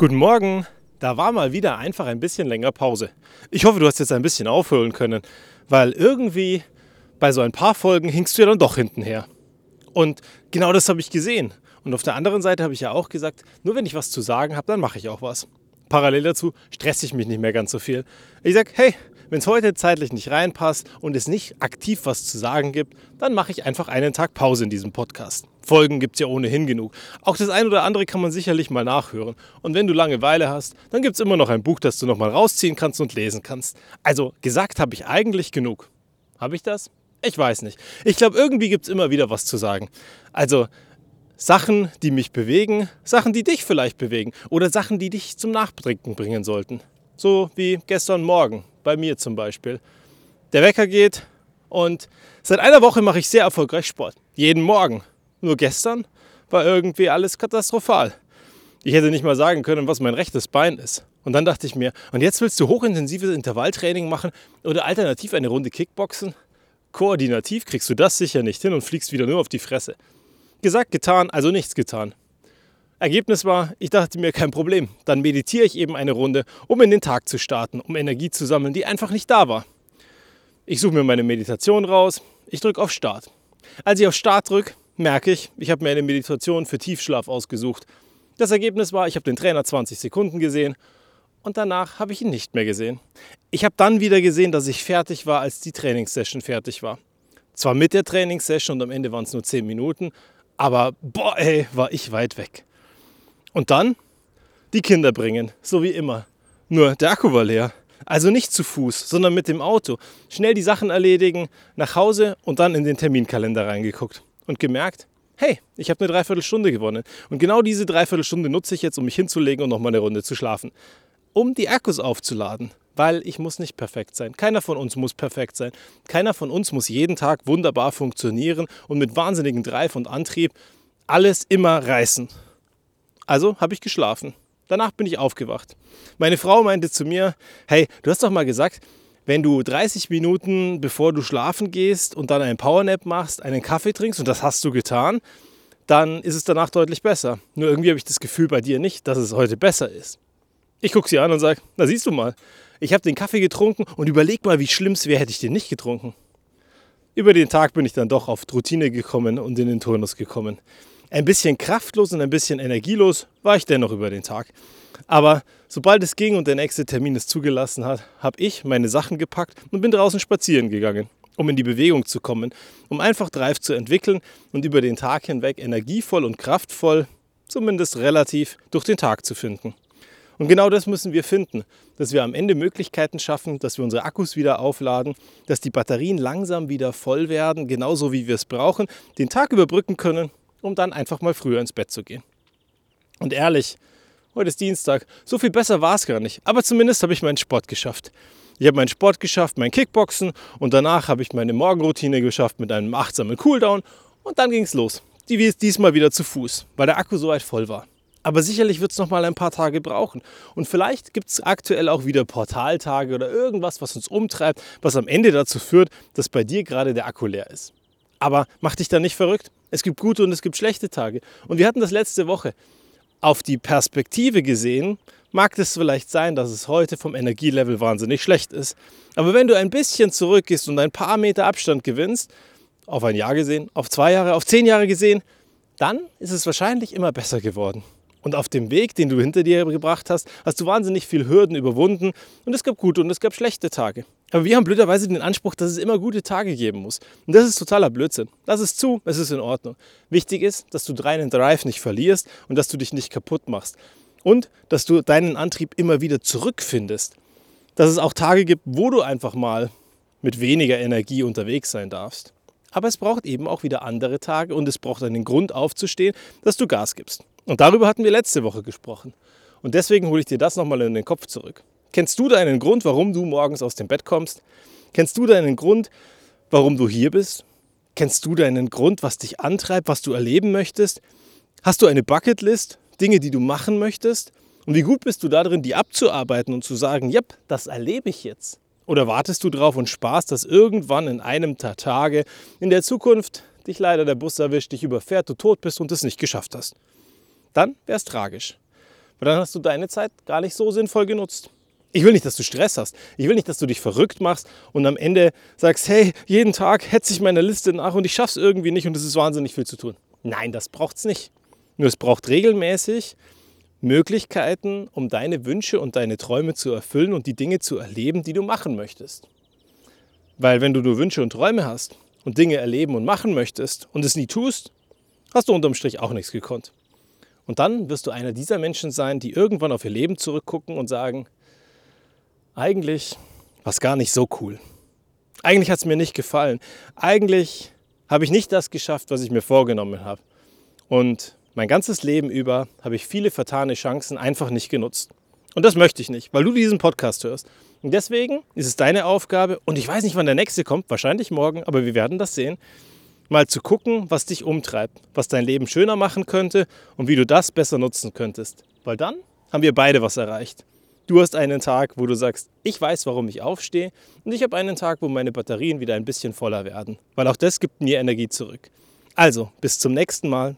Guten Morgen. Da war mal wieder einfach ein bisschen länger Pause. Ich hoffe, du hast jetzt ein bisschen aufholen können, weil irgendwie bei so ein paar Folgen hinkst du ja dann doch hintenher. Und genau das habe ich gesehen. Und auf der anderen Seite habe ich ja auch gesagt, nur wenn ich was zu sagen habe, dann mache ich auch was. Parallel dazu stresse ich mich nicht mehr ganz so viel. Ich sage, hey, wenn es heute zeitlich nicht reinpasst und es nicht aktiv was zu sagen gibt, dann mache ich einfach einen Tag Pause in diesem Podcast. Folgen gibt es ja ohnehin genug. Auch das eine oder andere kann man sicherlich mal nachhören. Und wenn du Langeweile hast, dann gibt es immer noch ein Buch, das du nochmal rausziehen kannst und lesen kannst. Also gesagt habe ich eigentlich genug. Habe ich das? Ich weiß nicht. Ich glaube, irgendwie gibt es immer wieder was zu sagen. Also Sachen, die mich bewegen, Sachen, die dich vielleicht bewegen oder Sachen, die dich zum Nachdenken bringen sollten. So wie gestern Morgen, bei mir zum Beispiel. Der Wecker geht und seit einer Woche mache ich sehr erfolgreich Sport. Jeden Morgen. Nur gestern war irgendwie alles katastrophal. Ich hätte nicht mal sagen können, was mein rechtes Bein ist. Und dann dachte ich mir, und jetzt willst du hochintensives Intervalltraining machen oder alternativ eine Runde Kickboxen? Koordinativ kriegst du das sicher nicht hin und fliegst wieder nur auf die Fresse. Gesagt, getan, also nichts getan. Ergebnis war, ich dachte mir, kein Problem. Dann meditiere ich eben eine Runde, um in den Tag zu starten, um Energie zu sammeln, die einfach nicht da war. Ich suche mir meine Meditation raus, ich drücke auf Start. Als ich auf Start drücke, merke ich, ich habe mir eine Meditation für Tiefschlaf ausgesucht. Das Ergebnis war, ich habe den Trainer 20 Sekunden gesehen und danach habe ich ihn nicht mehr gesehen. Ich habe dann wieder gesehen, dass ich fertig war, als die Trainingssession fertig war. Zwar mit der Trainingssession und am Ende waren es nur 10 Minuten, aber boah, ey, war ich weit weg. Und dann die Kinder bringen, so wie immer. Nur der Akku war leer. Also nicht zu Fuß, sondern mit dem Auto. Schnell die Sachen erledigen, nach Hause und dann in den Terminkalender reingeguckt und gemerkt, hey, ich habe eine Dreiviertelstunde gewonnen. Und genau diese Dreiviertelstunde nutze ich jetzt, um mich hinzulegen und nochmal eine Runde zu schlafen. Um die Akkus aufzuladen, weil ich muss nicht perfekt sein. Keiner von uns muss perfekt sein. Keiner von uns muss jeden Tag wunderbar funktionieren und mit wahnsinnigem Drive und Antrieb alles immer reißen. Also habe ich geschlafen. Danach bin ich aufgewacht. Meine Frau meinte zu mir, hey, du hast doch mal gesagt, wenn du 30 Minuten bevor du schlafen gehst und dann einen Powernap machst, einen Kaffee trinkst, und das hast du getan, dann ist es danach deutlich besser. Nur irgendwie habe ich das Gefühl bei dir nicht, dass es heute besser ist. Ich gucke sie an und sage, na siehst du mal, ich habe den Kaffee getrunken und überleg mal, wie schlimm es wäre, hätte ich den nicht getrunken. Über den Tag bin ich dann doch auf Routine gekommen und in den Turnus gekommen. Ein bisschen kraftlos und ein bisschen energielos war ich dennoch über den Tag. Aber sobald es ging und der nächste Termin es zugelassen hat, habe ich meine Sachen gepackt und bin draußen spazieren gegangen, um in die Bewegung zu kommen, um einfach Drive zu entwickeln und über den Tag hinweg energievoll und kraftvoll, zumindest relativ, durch den Tag zu finden. Und genau das müssen wir finden, dass wir am Ende Möglichkeiten schaffen, dass wir unsere Akkus wieder aufladen, dass die Batterien langsam wieder voll werden, genauso wie wir es brauchen, den Tag überbrücken können um dann einfach mal früher ins Bett zu gehen. Und ehrlich, heute ist Dienstag, so viel besser war es gar nicht. Aber zumindest habe ich meinen Sport geschafft. Ich habe meinen Sport geschafft, mein Kickboxen und danach habe ich meine Morgenroutine geschafft mit einem achtsamen Cooldown und dann ging es los. Diesmal wieder zu Fuß, weil der Akku so weit voll war. Aber sicherlich wird es noch mal ein paar Tage brauchen. Und vielleicht gibt es aktuell auch wieder Portaltage oder irgendwas, was uns umtreibt, was am Ende dazu führt, dass bei dir gerade der Akku leer ist. Aber mach dich da nicht verrückt. Es gibt gute und es gibt schlechte Tage. Und wir hatten das letzte Woche. Auf die Perspektive gesehen mag es vielleicht sein, dass es heute vom Energielevel wahnsinnig schlecht ist. Aber wenn du ein bisschen zurückgehst und ein paar Meter Abstand gewinnst, auf ein Jahr gesehen, auf zwei Jahre, auf zehn Jahre gesehen, dann ist es wahrscheinlich immer besser geworden. Und auf dem Weg, den du hinter dir gebracht hast, hast du wahnsinnig viel Hürden überwunden und es gab gute und es gab schlechte Tage. Aber wir haben blöderweise den Anspruch, dass es immer gute Tage geben muss. Und das ist totaler Blödsinn. Lass es zu, es ist in Ordnung. Wichtig ist, dass du deinen Drive nicht verlierst und dass du dich nicht kaputt machst. Und dass du deinen Antrieb immer wieder zurückfindest. Dass es auch Tage gibt, wo du einfach mal mit weniger Energie unterwegs sein darfst. Aber es braucht eben auch wieder andere Tage und es braucht einen Grund aufzustehen, dass du Gas gibst. Und darüber hatten wir letzte Woche gesprochen. Und deswegen hole ich dir das nochmal in den Kopf zurück. Kennst du deinen Grund, warum du morgens aus dem Bett kommst? Kennst du deinen Grund, warum du hier bist? Kennst du deinen Grund, was dich antreibt, was du erleben möchtest? Hast du eine Bucketlist, Dinge, die du machen möchtest? Und wie gut bist du darin, die abzuarbeiten und zu sagen, yep, das erlebe ich jetzt? Oder wartest du drauf und sparst, dass irgendwann in einem der Tage in der Zukunft dich leider der Bus erwischt, dich überfährt, du tot bist und es nicht geschafft hast? dann wäre es tragisch. Weil dann hast du deine Zeit gar nicht so sinnvoll genutzt. Ich will nicht, dass du Stress hast. Ich will nicht, dass du dich verrückt machst und am Ende sagst, hey, jeden Tag hetze ich meine Liste nach und ich schaffe es irgendwie nicht und es ist wahnsinnig viel zu tun. Nein, das braucht es nicht. Nur es braucht regelmäßig Möglichkeiten, um deine Wünsche und deine Träume zu erfüllen und die Dinge zu erleben, die du machen möchtest. Weil wenn du nur Wünsche und Träume hast und Dinge erleben und machen möchtest und es nie tust, hast du unterm Strich auch nichts gekonnt. Und dann wirst du einer dieser Menschen sein, die irgendwann auf ihr Leben zurückgucken und sagen, eigentlich war es gar nicht so cool. Eigentlich hat es mir nicht gefallen. Eigentlich habe ich nicht das geschafft, was ich mir vorgenommen habe. Und mein ganzes Leben über habe ich viele vertane Chancen einfach nicht genutzt. Und das möchte ich nicht, weil du diesen Podcast hörst. Und deswegen ist es deine Aufgabe, und ich weiß nicht, wann der nächste kommt, wahrscheinlich morgen, aber wir werden das sehen, mal zu gucken, was dich umtreibt, was dein Leben schöner machen könnte und wie du das besser nutzen könntest. Weil dann haben wir beide was erreicht. Du hast einen Tag, wo du sagst, ich weiß, warum ich aufstehe und ich habe einen Tag, wo meine Batterien wieder ein bisschen voller werden, weil auch das gibt mir Energie zurück. Also, bis zum nächsten Mal.